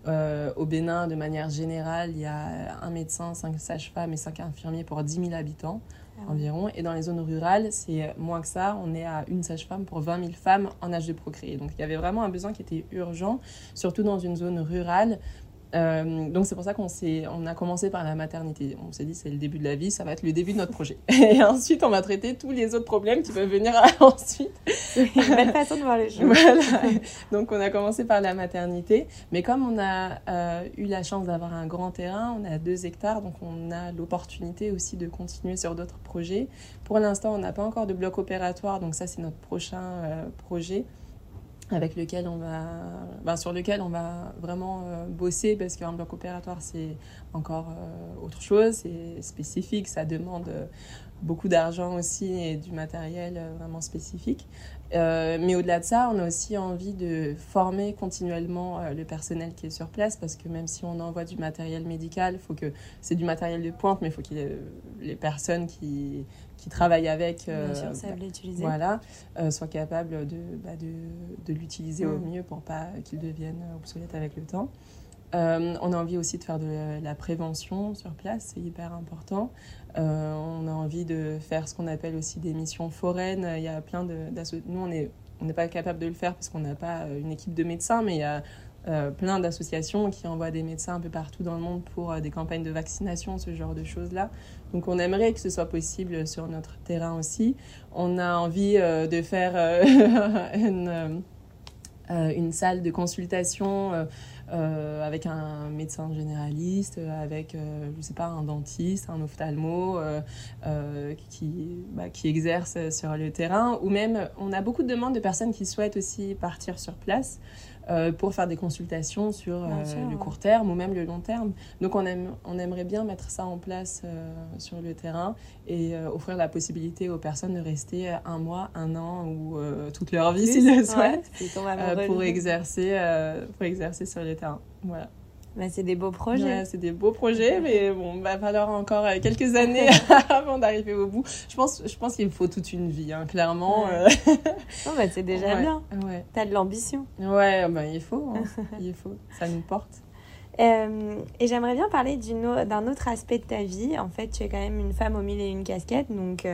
Au Bénin, de manière générale, il y a un médecin, cinq sages-femmes et cinq infirmiers pour 10 000 habitants Ah environ. Et dans les zones rurales, c'est moins que ça. On est à une sage-femme pour 20 000 femmes en âge de procréer. Donc il y avait vraiment un besoin qui était urgent, surtout dans une zone rurale. Euh, donc c'est pour ça qu'on on a commencé par la maternité. On s'est dit c'est le début de la vie, ça va être le début de notre projet. Et ensuite on va traiter tous les autres problèmes qui peuvent venir ensuite. Une belle façon de voir les choses. Voilà. Donc on a commencé par la maternité, mais comme on a euh, eu la chance d'avoir un grand terrain, on a deux hectares, donc on a l'opportunité aussi de continuer sur d'autres projets. Pour l'instant, on n'a pas encore de bloc opératoire, donc ça c'est notre prochain euh, projet avec lequel on va, ben, sur lequel on va vraiment euh, bosser parce qu'un bloc opératoire c'est encore euh, autre chose, c'est spécifique, ça demande euh, beaucoup d'argent aussi et du matériel vraiment spécifique. Mais au-delà de ça, on a aussi envie de former continuellement le personnel qui est sur place parce que même si on envoie du matériel médical, faut que c'est du matériel de pointe, mais il faut que les personnes qui, qui travaillent avec euh, Bien sûr, savent l'utiliser. voilà, euh, soient capables de, bah, de, de l'utiliser au Mm. mieux pour pas qu'il devienne obsolète avec le temps. on a envie aussi de faire de la prévention sur place, c'est hyper important. on a envie de faire ce qu'on appelle aussi des missions foraines. Il y a plein de... Nous, on est on n'est pas capable de le faire parce qu'on n'a pas une équipe de médecins, mais il y a euh, plein d'associations qui envoient des médecins un peu partout dans le monde pour euh, des campagnes de vaccination, ce genre de choses-là. Donc on aimerait que ce soit possible sur notre terrain aussi. On a envie euh, de faire une, salle de consultation avec un médecin généraliste, avec, je sais pas, un dentiste, un ophtalmo bah, qui exerce sur le terrain. Ou même, on a beaucoup de demandes de personnes qui souhaitent aussi partir sur place. Euh, pour faire des consultations sur euh, le court terme ou même le long terme. Donc on, aime, on aimerait bien mettre ça en place euh, sur le terrain et offrir la possibilité aux personnes de rester un mois, un an ou toute leur vie s'ils le souhaitent pour, exercer, pour exercer sur le terrain. Voilà. Bah, c'est des beaux projets. c'est des beaux projets, mais bon, va falloir encore euh, quelques années avant d'arriver au bout. Je pense, je pense qu'il faut toute une vie, hein, clairement. Euh. non, bah, c'est déjà bien. Ouais. T'as de l'ambition. Ouais, bah, il faut. Hein. il faut. Ça nous porte. Euh, et j'aimerais bien parler d'un autre aspect de ta vie. En fait, tu es quand même une femme au mille et une casquettes. Donc,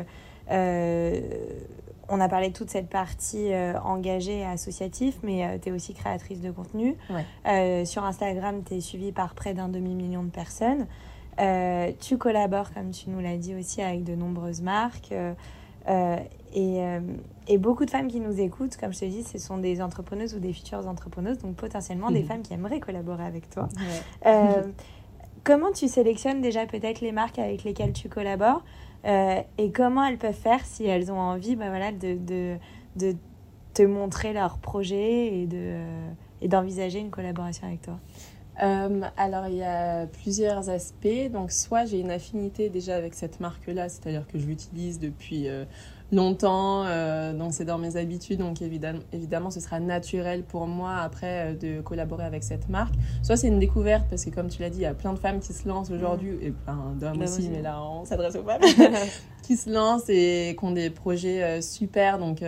on a parlé de toute cette partie euh, engagée et associative, mais euh, tu es aussi créatrice de contenu. Euh, sur Instagram, tu es suivie par près d'un demi-million de personnes. tu collabores, comme tu nous l'as dit aussi, avec de nombreuses marques. Et, et, beaucoup de femmes qui nous écoutent, comme je te dis, ce sont des entrepreneuses ou des futures entrepreneuses, donc potentiellement des mhm. femmes qui aimeraient collaborer avec toi. comment tu sélectionnes déjà peut-être les marques avec lesquelles tu collabores? Euh, et comment elles peuvent faire si elles ont envie bah, voilà, de, de, de te montrer leur projet et, de, euh, et d'envisager une collaboration avec toi? Euh, alors, il y a plusieurs aspects. Donc, soit j'ai une affinité déjà avec cette marque-là, c'est-à-dire que je l'utilise depuis longtemps, euh, donc c'est dans mes habitudes, donc évidemment, évidemment ce sera naturel pour moi après euh, de collaborer avec cette marque. Soit c'est une découverte, parce que comme tu l'as dit, il y a plein de femmes qui se lancent aujourd'hui, et plein d'hommes aussi, mais là on s'adresse aux femmes, qui se lancent et qui ont des projets euh, super, donc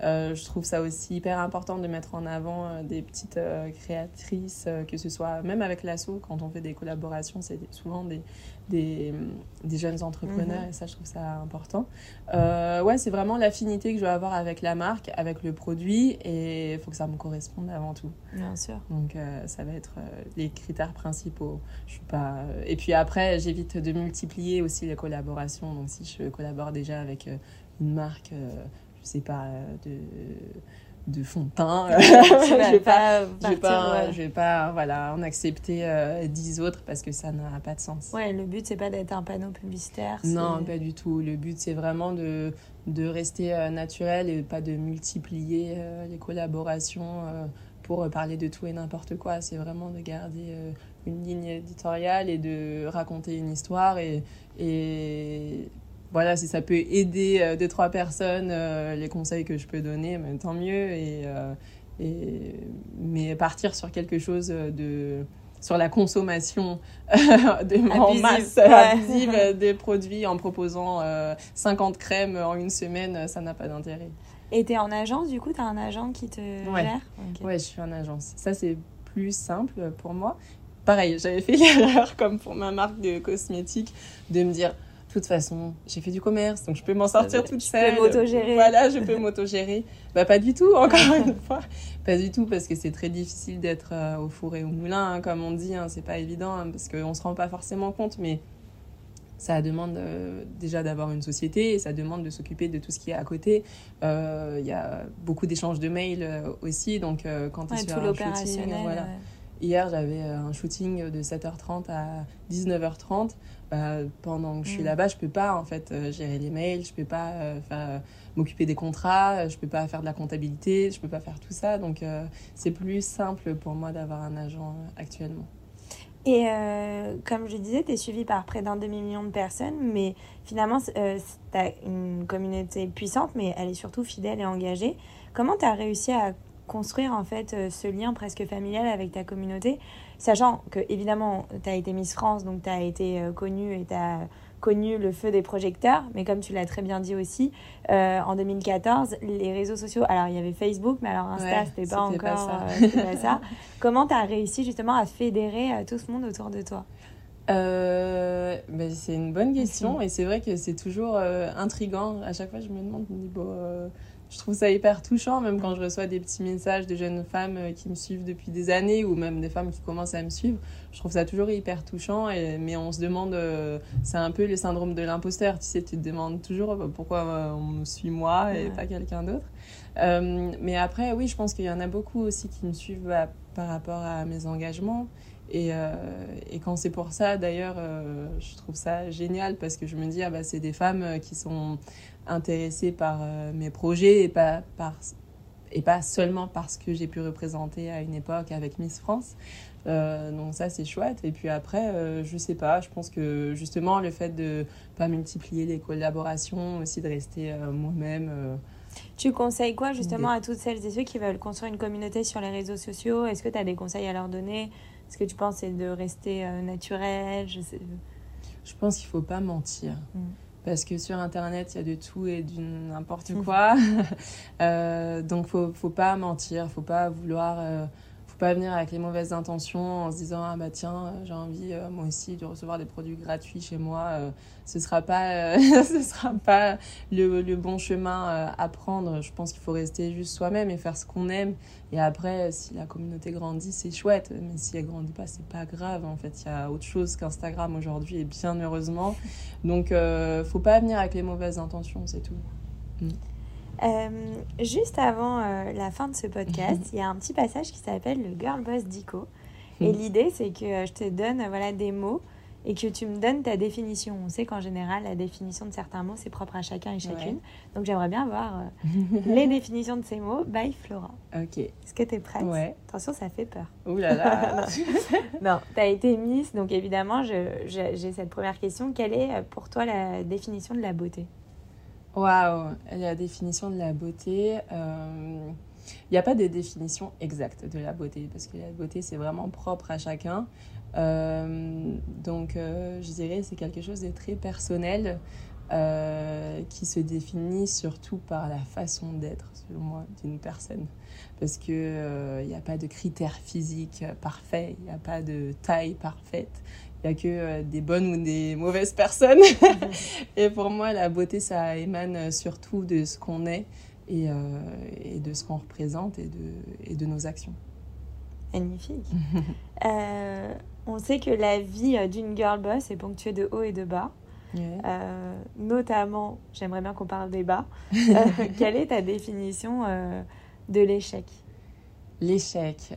je trouve ça aussi hyper important de mettre en avant des petites créatrices, que ce soit même avec l'assaut, quand on fait des collaborations, c'est souvent des, des, des jeunes entrepreneurs mhm. et ça je trouve ça important. Euh, ouais, c'est vraiment l'affinité que je vais avoir avec la marque, avec le produit et il faut que ça me corresponde avant tout. Bien sûr. Donc euh, ça va être euh, les critères principaux. Je suis pas et puis après j'évite de multiplier aussi les collaborations. Donc si je collabore déjà avec une marque je sais pas de de fond de teint. je vais pas, je vais pas, je vais pas, voilà, en accepter euh, dix autres parce que ça n'a pas de sens. Ouais, le but c'est pas d'être un panneau publicitaire. Non, pas du tout. Le but c'est vraiment de de rester euh, naturel et pas de multiplier euh, les collaborations pour parler de tout et n'importe quoi. C'est vraiment de garder une ligne éditoriale et de raconter une histoire et et voilà, si ça peut aider euh, deux, trois personnes, euh, les conseils que je peux donner, tant mieux. Et, euh, et, mais partir sur quelque chose de sur la consommation de, en masse abusive des produits en proposant 50 crèmes en une semaine, ça n'a pas d'intérêt. Et tu es en agence, du coup, tu as un agent qui te gère? Ouais, je suis en agence. Ça, c'est plus simple pour moi. Pareil, j'avais fait l'erreur, comme pour ma marque de cosmétiques, de me dire de toute façon, j'ai fait du commerce, donc je peux m'en sortir toute seule. Je peux m'autogérer. Voilà, je peux m'autogérer. bah, pas du tout, encore une fois. Pas du tout, parce que c'est très difficile d'être euh, au four et au moulin, hein, comme on dit. Hein, c'est pas évident, hein, parce qu'on se rend pas forcément compte, mais ça demande euh, déjà d'avoir une société et ça demande de s'occuper de tout ce qui est à côté. Euh, il y a beaucoup d'échanges de mails aussi, donc quand tu es sur un shooting, voilà. Hier, j'avais un shooting de 7h30 à 19h30. Bah, pendant que je suis mm. là-bas, je peux pas en fait euh, gérer les mails, je peux pas euh, euh, m'occuper des contrats, je peux pas faire de la comptabilité, je peux pas faire tout ça. Donc c'est plus simple pour moi d'avoir un agent actuellement. Et comme je disais, tu es suivi par près d'un demi-million de personnes, mais finalement, tu as une communauté puissante, mais elle est surtout fidèle et engagée. Comment tu as réussi à construire en fait ce lien presque familial avec ta communauté? Sachant que, évidemment, tu as été Miss France, donc tu as été euh, connue et tu as connu le feu des projecteurs, mais comme tu l'as très bien dit aussi, en 2014, les réseaux sociaux, alors il y avait Facebook, mais alors Insta, c'était pas encore ça. Comment tu as réussi justement à fédérer tout ce monde autour de toi? Euh, ben, c'est une bonne question et c'est vrai que c'est toujours euh, intrigant. À chaque fois, je me demande, euh, je trouve ça hyper touchant, même quand je reçois des petits messages de jeunes femmes euh, qui me suivent depuis des années ou même des femmes qui commencent à me suivre. Je trouve ça toujours hyper touchant, et, mais on se demande, c'est un peu le syndrome de l'imposteur. Tu sais, tu te demandes toujours pourquoi on me suit moi et pas quelqu'un d'autre. mais après, oui, je pense qu'il y en a beaucoup aussi qui me suivent bah, par rapport à mes engagements. Et, euh, et, quand c'est pour ça, d'ailleurs, euh, je trouve ça génial parce que je me dis, ah bah, c'est des femmes euh, qui sont intéressées par mes projets et pas, par, et pas seulement parce que j'ai pu représenter à une époque avec Miss France. donc ça, c'est chouette. Et puis après, je sais pas, je pense que justement, le fait de pas multiplier les collaborations, aussi de rester moi-même. Tu conseilles quoi justement à toutes celles et ceux qui veulent construire une communauté sur les réseaux sociaux? Est-ce que tu as des conseils à leur donner? Est-ce que tu penses c'est de rester euh, naturel? Je, sais... je pense qu'il faut pas mentir. Mm. Parce que sur Internet, il y a de tout et du n'importe quoi. euh, donc, faut, faut pas mentir, faut pas vouloir euh, pas venir avec les mauvaises intentions en se disant ah bah tiens j'ai envie euh, moi aussi de recevoir des produits gratuits chez moi euh, ce sera pas euh, ce sera pas le, le bon chemin à prendre. Je pense qu'il faut rester juste soi-même et faire ce qu'on aime. Et après si la communauté grandit c'est chouette mais si elle grandit pas c'est pas grave en fait. Il y a autre chose qu'Instagram aujourd'hui et bien heureusement. Donc faut pas venir avec les mauvaises intentions c'est tout. Mm. Euh, juste avant euh, la fin de ce podcast, il y a un petit passage qui s'appelle le Girl Boss Dico. Et hmm. l'idée, c'est que euh, je te donne voilà, des mots et que tu me donnes ta définition. On sait qu'en général, la définition de certains mots, c'est propre à chacun et chacune. Donc j'aimerais bien voir les définitions de ces mots by Flora. Ok. Est-ce que tu es prête? Ouais. Attention, ça fait peur. Ouh là là Non, tu as été Miss, donc évidemment, j'ai cette première question. Quelle est pour toi la définition de la beauté? Waouh, la définition de la beauté. Il euh, n'y a pas de définition exacte de la beauté parce que la beauté c'est vraiment propre à chacun. Euh, donc euh, je dirais c'est quelque chose de très personnel qui se définit surtout par la façon d'être, selon moi, d'une personne. Parce qu'il n'y a pas de critères physiques parfaits, il n'y a pas de taille parfaite, il n'y a que euh, des bonnes ou des mauvaises personnes. et pour moi, la beauté, ça émane euh, surtout de ce qu'on est et, euh, et, de ce qu'on représente et de, et de nos actions. Magnifique. on sait que la vie d'une girl boss est ponctuée de hauts et de bas. notamment, j'aimerais bien qu'on parle des bas. quelle est ta définition de l'échec? L'échec.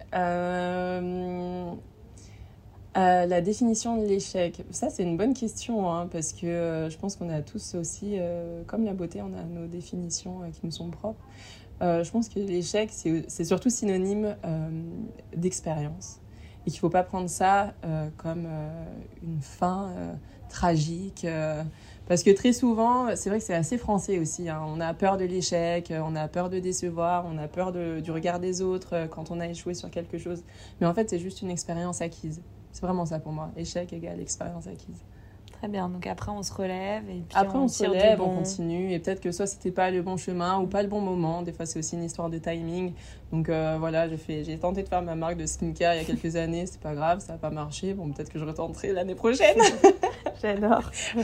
Euh, la définition de l'échec, ça c'est une bonne question hein, parce que euh, je pense qu'on a tous aussi, euh, comme la beauté, on a nos définitions qui nous sont propres. je pense que l'échec c'est surtout synonyme d'expérience et qu'il ne faut pas prendre ça comme une fin tragique. parce que très souvent, c'est vrai que c'est assez français aussi. Hein, on a peur de l'échec, on a peur de décevoir, on a peur du regard des autres quand on a échoué sur quelque chose. Mais en fait, c'est juste une expérience acquise. C'est vraiment ça pour moi. Échec égale expérience acquise. Très bien. Donc après, on se relève et puis après on, se relève, on continue et peut-être que soit c'était pas le bon chemin ou pas le bon moment. Des fois, c'est aussi une histoire de timing. Donc euh, voilà, j'ai fait, j'ai tenté de faire ma marque de skincare il y a quelques années. C'est pas grave, ça n'a pas marché. Bon, peut-être que je retenterai l'année prochaine. J'adore.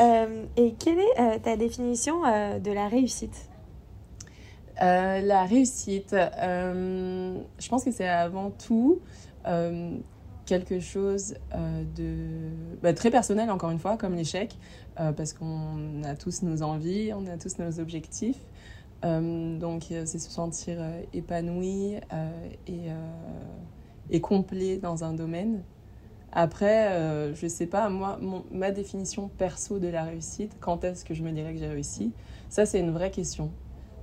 Euh, et quelle est euh, ta définition de la réussite? La réussite, je pense que c'est avant tout quelque chose euh, de bah, très personnel, encore une fois, comme l'échec, euh, parce qu'on a tous nos envies, on a tous nos objectifs. Euh, donc, c'est se sentir épanoui et, et, complet dans un domaine. Après, je sais pas, moi, ma définition perso de la réussite, quand est-ce que je me dirais que j'ai réussi? Ça, c'est une vraie question.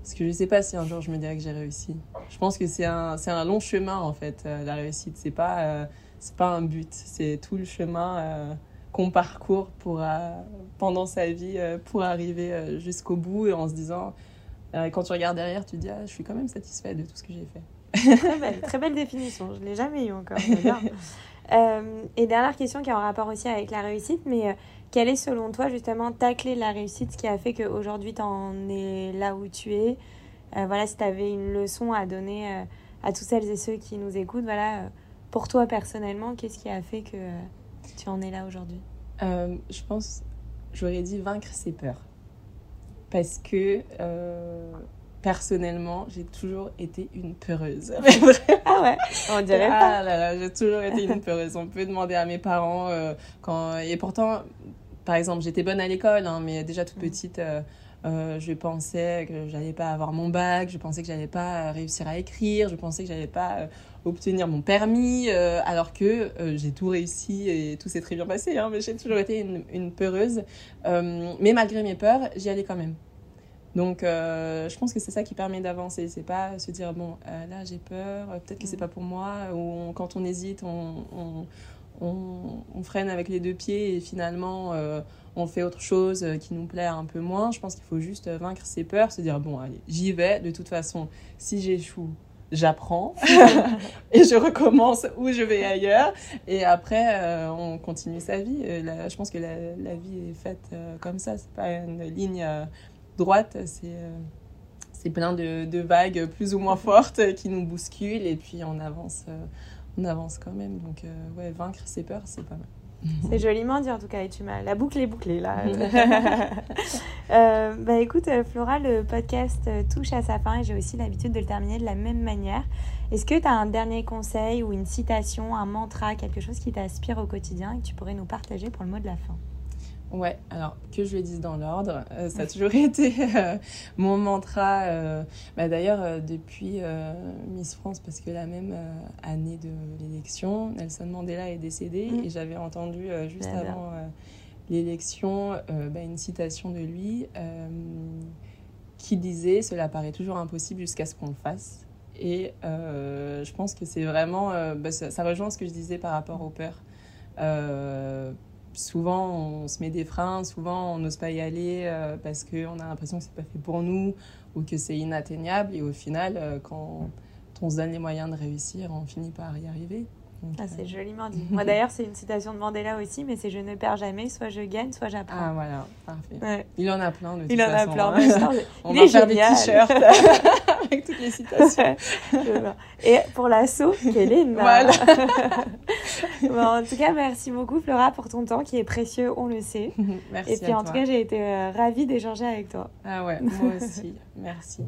Parce que je sais pas si un jour je me dirais que j'ai réussi. Je pense que c'est un, un long chemin, en fait, la réussite. C'est pas c'est pas un but, c'est tout le chemin euh, qu'on parcourt pour, euh, pendant sa vie euh, pour arriver jusqu'au bout et en se disant, quand tu regardes derrière, tu te dis, ah, je suis quand même satisfait de tout ce que j'ai fait. très belle, très belle définition. Je ne l'ai jamais eu encore. Et dernière question qui est en rapport aussi avec la réussite, mais quelle est selon toi justement ta clé de la réussite, ce qui a fait qu'aujourd'hui tu en es là où tu es? Voilà, si tu avais une leçon à donner à tous celles et ceux qui nous écoutent, voilà, pour toi personnellement, qu'est-ce qui a fait que tu en es là aujourd'hui? Je pense, j'aurais dit vaincre ses peurs. Parce que personnellement, j'ai toujours été une peureuse. ah ouais, on dirait pas. Ah là là, j'ai toujours été une peureuse. On peut demander à mes parents euh, quand et pourtant, par exemple, j'étais bonne à l'école, hein, mais déjà toute mm. petite. Euh, euh, je pensais que j'allais pas avoir mon bac, je pensais que j'allais pas réussir à écrire, je pensais que j'allais pas obtenir mon permis, alors que j'ai tout réussi et tout s'est très bien passé. Hein, mais j'ai toujours été une, une peureuse. mais malgré mes peurs, j'y allais quand même. Donc, euh, je pense que c'est ça qui permet d'avancer. C'est pas se dire, bon, euh, là, j'ai peur, euh, peut-être que c'est mm. pas pour moi. Ou quand on hésite, on, on, freine avec les deux pieds et finalement, on fait autre chose qui nous plaît un peu moins. Je pense qu'il faut juste vaincre ses peurs, se dire, bon, allez, j'y vais. De toute façon, si j'échoue, j'apprends et je recommence ou je vais ailleurs. Et après, on continue sa vie. je pense que la, la vie est faite comme ça. C'est pas une ligne droite, c'est euh, c'est plein de, de, vagues plus ou moins fortes qui nous bousculent et puis on avance, euh, on avance quand même. Donc, euh, ouais, vaincre ses peurs, c'est pas mal. C'est joliment dit en tout cas, et tu m'as la boucle est bouclée là. bah écoute, Flora, le podcast touche à sa fin et j'ai aussi l'habitude de le terminer de la même manière. Est-ce que tu as un dernier conseil ou une citation, un mantra, quelque chose qui t'inspire au quotidien et que tu pourrais nous partager pour le mot de la fin? Ouais, alors que je le dise dans l'ordre, euh, ça a toujours été euh, mon mantra. Euh, bah, D'ailleurs, depuis Miss France, parce que la même année de l'élection, Nelson Mandela est décédé mm. et j'avais entendu juste avant l'élection bah, une citation de lui qui disait Cela paraît toujours impossible jusqu'à ce qu'on le fasse. Et je pense que c'est vraiment. Bah, ça, ça, rejoint ce que je disais par rapport aux peurs souvent on se met des freins, souvent on n'ose pas y aller euh, parce qu'on a l'impression que c'est pas fait pour nous ou que c'est inatteignable et au final euh, quand on se donne les moyens de réussir, on finit par y arriver. Ah, c'est euh, joliment dit. Moi d'ailleurs, c'est une citation de Mandela aussi, mais c'est je ne perds jamais, soit je gagne, soit j'apprends. Ah voilà, parfait. Il en a plein de Il en a plein. Hein. on va faire des t-shirts avec toutes les citations. Et pour l'assaut, quelle est Voilà. en tout cas, merci beaucoup Flora pour ton temps qui est précieux, on le sait. merci. Et puis en tout cas, j'ai été ravie d'échanger avec toi. Ah ouais, moi aussi. Merci.